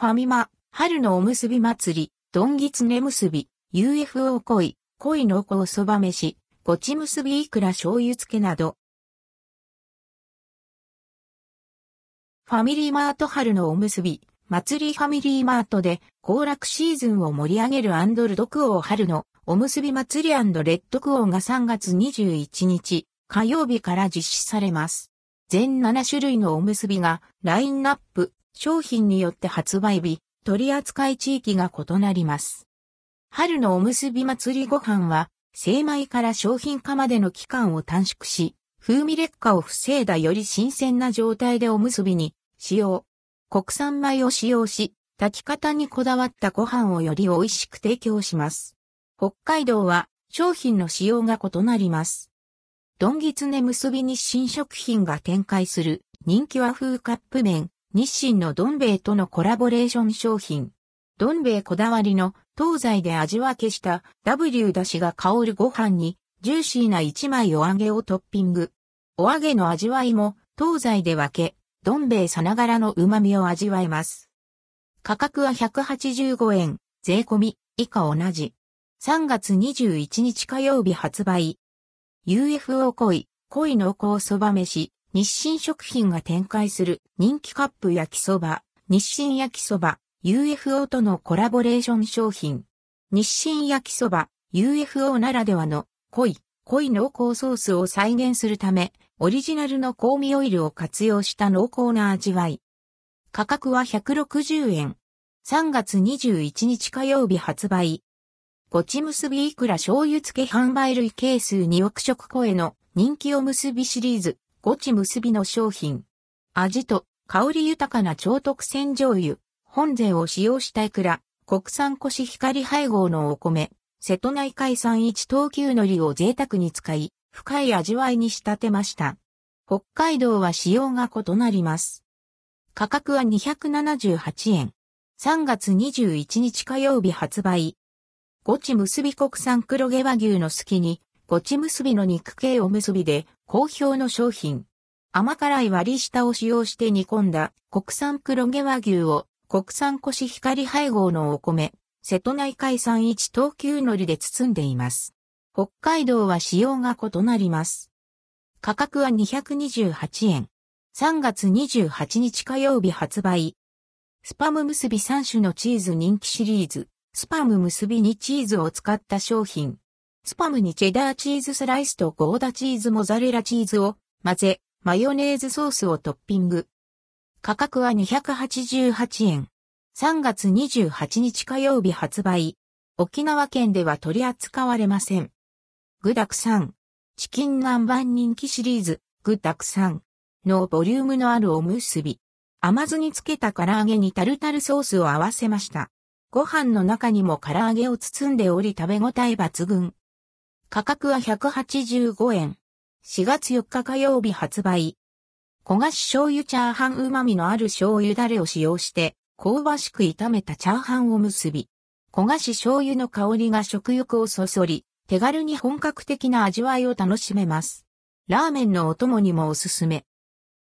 ファミマ、春のおむすび祭り、どんぎつねむすび、UFO 恋、恋濃厚そば飯、ごちむすびいくら醤油漬けなど。ファミリーマート春のおむすび、祭りファミリーマートで、行楽シーズンを盛り上げるアンドルドクオー春のおむすび祭りレッドクオーが3月21日、火曜日から実施されます。全7種類のおむすびがラインナップ、商品によって発売日、取扱い地域が異なります。春のおむすび祭りご飯は、精米から商品化までの期間を短縮し、風味劣化を防いだより新鮮な状態でおむすびに使用。国産米を使用し、炊き方にこだわったご飯をより美味しく提供します。北海道は商品の使用が異なります。ドンギツネ結び日清食品が展開する人気和風カップ麺、日清のどん兵衛とのコラボレーション商品。どん兵衛こだわりの東西で味分けした W だしが香るご飯にジューシーな一枚お揚げをトッピング。お揚げの味わいも東西で分け、どん兵衛さながらの旨味を味わえます。価格は185円、税込み、以下同じ。3月21日火曜日発売。UFO 恋、恋濃厚そば飯、日清食品が展開する人気カップ焼きそば、日清焼きそば、UFO とのコラボレーション商品。日清焼きそば、UFO ならではの濃い、濃い濃厚ソースを再現するため、オリジナルの香味オイルを活用した濃厚な味わい。価格は160円。3月21日火曜日発売。ごちむすびいくら醤油漬け販売類係数2億食超えの人気おむすびシリーズ、ごちむすびの商品。味と香り豊かな超特選醤油、本膳を使用したいくら、国産コシヒカリ配合のお米、瀬戸内海産一等級海苔を贅沢に使い、深い味わいに仕立てました。北海道は仕様が異なります。価格は278円。3月21日火曜日発売。ごち結び国産黒毛和牛の好きに、ごち結びの肉系おむすびで好評の商品。甘辛い割り下を使用して煮込んだ国産黒毛和牛を国産コシヒカリ配合のお米、瀬戸内海産一等級海苔で包んでいます。北海道は仕様が異なります。価格は228円。3月28日火曜日発売。スパム結び3種のチーズ人気シリーズ。スパム結びにチーズを使った商品。スパムにチェダーチーズスライスとゴーダチーズモザレラチーズを混ぜ、マヨネーズソースをトッピング。価格は288円。3月28日火曜日発売。沖縄県では取り扱われません。具沢山。チキン南蛮人気シリーズ、具沢山のボリュームのあるおむすび。甘酢につけた唐揚げにタルタルソースを合わせました。ご飯の中にも唐揚げを包んでおり食べ応え抜群。価格は185円。4月4日火曜日発売。焦がし醤油チャーハン旨味のある醤油ダレを使用して、香ばしく炒めたチャーハンを結び。焦がし醤油の香りが食欲をそそり、手軽に本格的な味わいを楽しめます。ラーメンのお供にもおすすめ。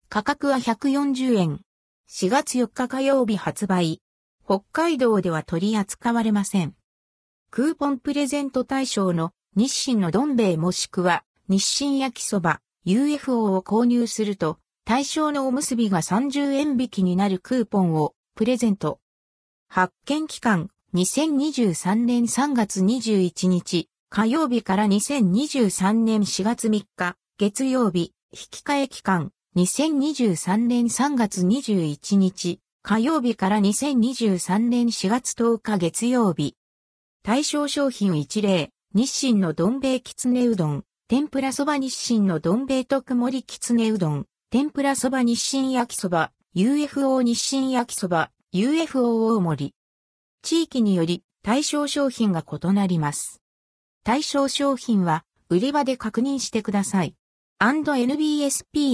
価格は140円。4月4日火曜日発売。北海道では取り扱われません。クーポンプレゼント対象の日清のどん兵衛もしくは日清焼きそば UFO を購入すると対象のおむすびが30円引きになるクーポンをプレゼント。発見期間2023年3月21日火曜日から2023年4月3日月曜日引き換え期間2023年3月21日火曜日から2023年4月10日月曜日。対象商品一例、日清のどん兵衛きつねうどん、天ぷらそば日清のどん兵衛特盛りきつねうどん、天ぷらそば日清焼きそば、UFO 日清焼きそば、UFO 大盛り。地域により対象商品が異なります。対象商品は売り場で確認してください。&NBSP&NBSP&